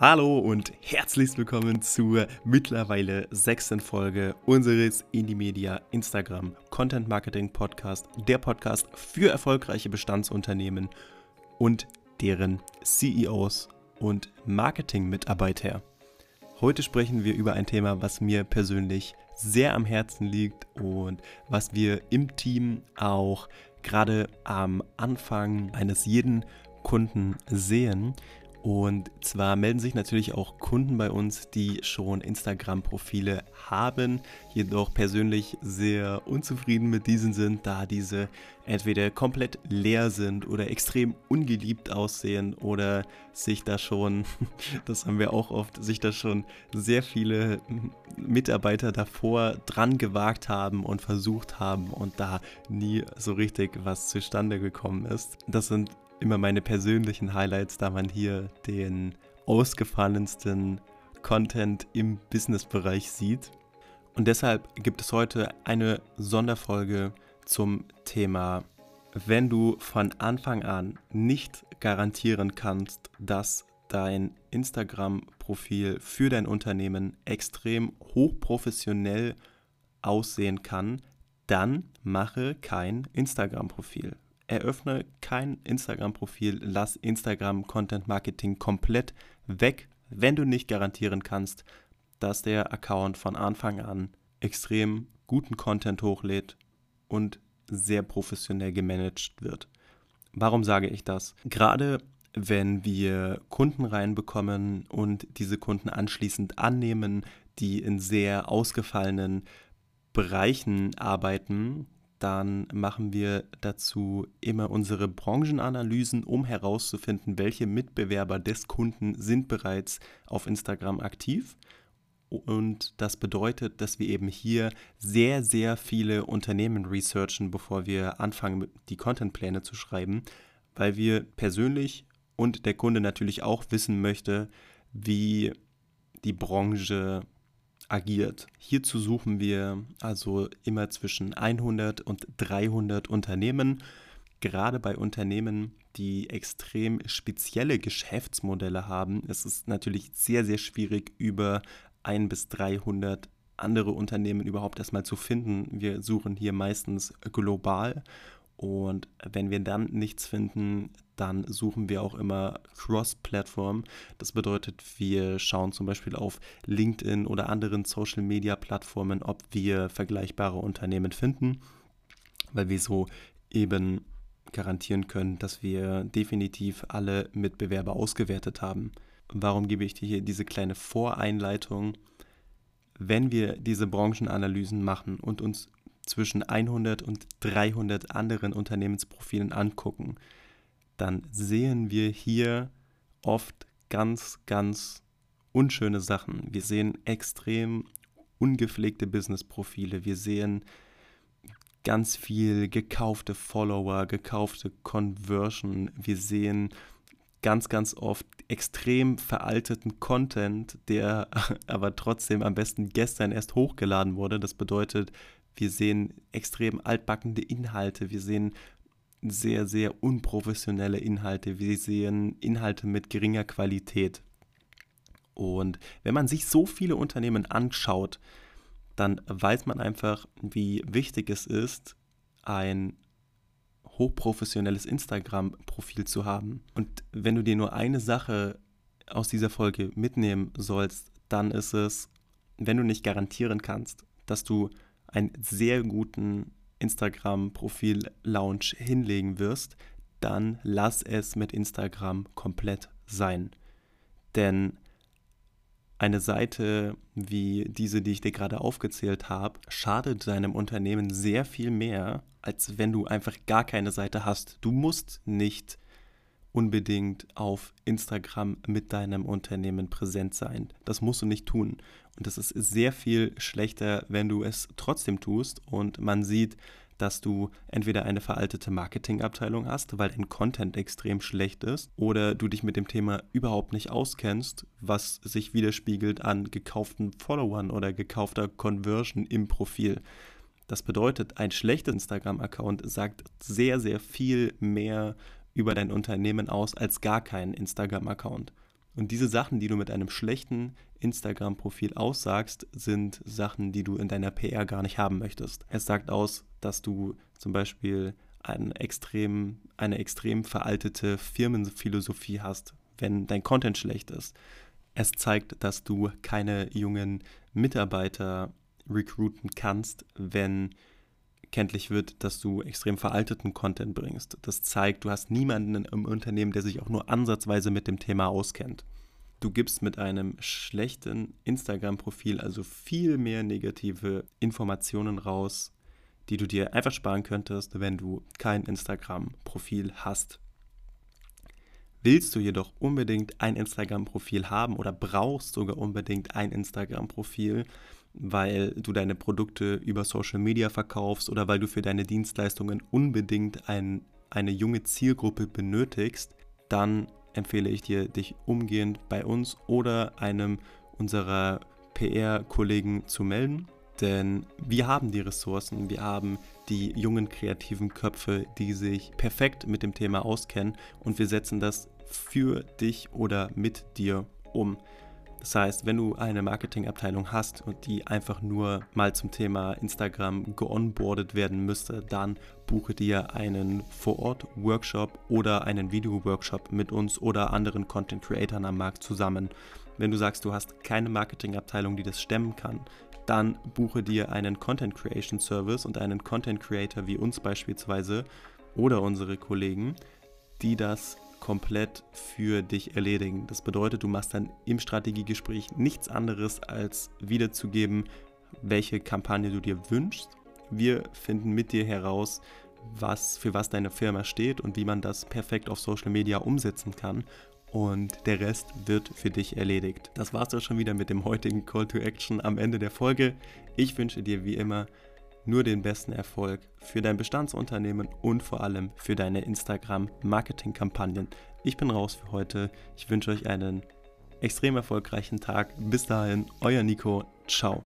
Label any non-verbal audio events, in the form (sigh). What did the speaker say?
Hallo und herzlich willkommen zur mittlerweile sechsten Folge unseres Indie Media Instagram Content Marketing Podcast, der Podcast für erfolgreiche Bestandsunternehmen und deren CEOs und Marketingmitarbeiter. Heute sprechen wir über ein Thema, was mir persönlich sehr am Herzen liegt und was wir im Team auch gerade am Anfang eines jeden Kunden sehen. Und zwar melden sich natürlich auch Kunden bei uns, die schon Instagram-Profile haben, jedoch persönlich sehr unzufrieden mit diesen sind, da diese entweder komplett leer sind oder extrem ungeliebt aussehen oder sich da schon, (laughs) das haben wir auch oft, sich da schon sehr viele Mitarbeiter davor dran gewagt haben und versucht haben und da nie so richtig was zustande gekommen ist. Das sind immer meine persönlichen Highlights, da man hier den ausgefallensten Content im Business-Bereich sieht. Und deshalb gibt es heute eine Sonderfolge zum Thema, wenn du von Anfang an nicht garantieren kannst, dass dein Instagram-Profil für dein Unternehmen extrem hochprofessionell aussehen kann, dann mache kein Instagram-Profil eröffne kein Instagram-Profil, lass Instagram Content Marketing komplett weg, wenn du nicht garantieren kannst, dass der Account von Anfang an extrem guten Content hochlädt und sehr professionell gemanagt wird. Warum sage ich das? Gerade wenn wir Kunden reinbekommen und diese Kunden anschließend annehmen, die in sehr ausgefallenen Bereichen arbeiten, dann machen wir dazu immer unsere Branchenanalysen, um herauszufinden, welche Mitbewerber des Kunden sind bereits auf Instagram aktiv. Und das bedeutet, dass wir eben hier sehr, sehr viele Unternehmen researchen, bevor wir anfangen, die Contentpläne zu schreiben, weil wir persönlich und der Kunde natürlich auch wissen möchte, wie die Branche agiert. Hierzu suchen wir also immer zwischen 100 und 300 Unternehmen. Gerade bei Unternehmen, die extrem spezielle Geschäftsmodelle haben, ist es natürlich sehr, sehr schwierig, über 1 bis 300 andere Unternehmen überhaupt erstmal zu finden. Wir suchen hier meistens global und wenn wir dann nichts finden, dann suchen wir auch immer Cross-Plattform. Das bedeutet, wir schauen zum Beispiel auf LinkedIn oder anderen Social-Media-Plattformen, ob wir vergleichbare Unternehmen finden, weil wir so eben garantieren können, dass wir definitiv alle Mitbewerber ausgewertet haben. Warum gebe ich dir hier diese kleine Voreinleitung? Wenn wir diese Branchenanalysen machen und uns zwischen 100 und 300 anderen Unternehmensprofilen angucken, dann sehen wir hier oft ganz, ganz unschöne Sachen. Wir sehen extrem ungepflegte Business-Profile. Wir sehen ganz viel gekaufte Follower, gekaufte Conversion. Wir sehen ganz, ganz oft extrem veralteten Content, der (laughs) aber trotzdem am besten gestern erst hochgeladen wurde. Das bedeutet, wir sehen extrem altbackende Inhalte. Wir sehen sehr, sehr unprofessionelle Inhalte. Wir sehen Inhalte mit geringer Qualität. Und wenn man sich so viele Unternehmen anschaut, dann weiß man einfach, wie wichtig es ist, ein hochprofessionelles Instagram-Profil zu haben. Und wenn du dir nur eine Sache aus dieser Folge mitnehmen sollst, dann ist es, wenn du nicht garantieren kannst, dass du einen sehr guten Instagram-Profil-Launch hinlegen wirst, dann lass es mit Instagram komplett sein. Denn eine Seite wie diese, die ich dir gerade aufgezählt habe, schadet deinem Unternehmen sehr viel mehr, als wenn du einfach gar keine Seite hast. Du musst nicht unbedingt auf Instagram mit deinem Unternehmen präsent sein. Das musst du nicht tun. Und das ist sehr viel schlechter, wenn du es trotzdem tust und man sieht, dass du entweder eine veraltete Marketingabteilung hast, weil dein Content extrem schlecht ist, oder du dich mit dem Thema überhaupt nicht auskennst, was sich widerspiegelt an gekauften Followern oder gekaufter Conversion im Profil. Das bedeutet, ein schlechter Instagram-Account sagt sehr, sehr viel mehr über dein Unternehmen aus als gar kein Instagram-Account. Und diese Sachen, die du mit einem schlechten Instagram-Profil aussagst, sind Sachen, die du in deiner PR gar nicht haben möchtest. Es sagt aus, dass du zum Beispiel ein extrem, eine extrem veraltete Firmenphilosophie hast, wenn dein Content schlecht ist. Es zeigt, dass du keine jungen Mitarbeiter recruiten kannst, wenn kenntlich wird, dass du extrem veralteten Content bringst. Das zeigt, du hast niemanden im Unternehmen, der sich auch nur ansatzweise mit dem Thema auskennt. Du gibst mit einem schlechten Instagram-Profil also viel mehr negative Informationen raus, die du dir einfach sparen könntest, wenn du kein Instagram-Profil hast. Willst du jedoch unbedingt ein Instagram-Profil haben oder brauchst sogar unbedingt ein Instagram-Profil, weil du deine Produkte über Social Media verkaufst oder weil du für deine Dienstleistungen unbedingt ein, eine junge Zielgruppe benötigst, dann empfehle ich dir, dich umgehend bei uns oder einem unserer PR-Kollegen zu melden. Denn wir haben die Ressourcen, wir haben die jungen kreativen Köpfe, die sich perfekt mit dem Thema auskennen und wir setzen das für dich oder mit dir um. Das heißt, wenn du eine Marketingabteilung hast und die einfach nur mal zum Thema Instagram geonboardet werden müsste, dann buche dir einen Vor-Ort-Workshop oder einen Video-Workshop mit uns oder anderen Content-Creatern am Markt zusammen. Wenn du sagst, du hast keine Marketingabteilung, die das stemmen kann, dann buche dir einen Content Creation Service und einen Content Creator wie uns beispielsweise oder unsere Kollegen, die das komplett für dich erledigen. Das bedeutet, du machst dann im Strategiegespräch nichts anderes, als wiederzugeben, welche Kampagne du dir wünschst. Wir finden mit dir heraus, was für was deine Firma steht und wie man das perfekt auf Social Media umsetzen kann. Und der Rest wird für dich erledigt. Das war's doch schon wieder mit dem heutigen Call to Action am Ende der Folge. Ich wünsche dir wie immer nur den besten Erfolg für dein Bestandsunternehmen und vor allem für deine Instagram-Marketing-Kampagnen. Ich bin raus für heute. Ich wünsche euch einen extrem erfolgreichen Tag. Bis dahin, euer Nico. Ciao.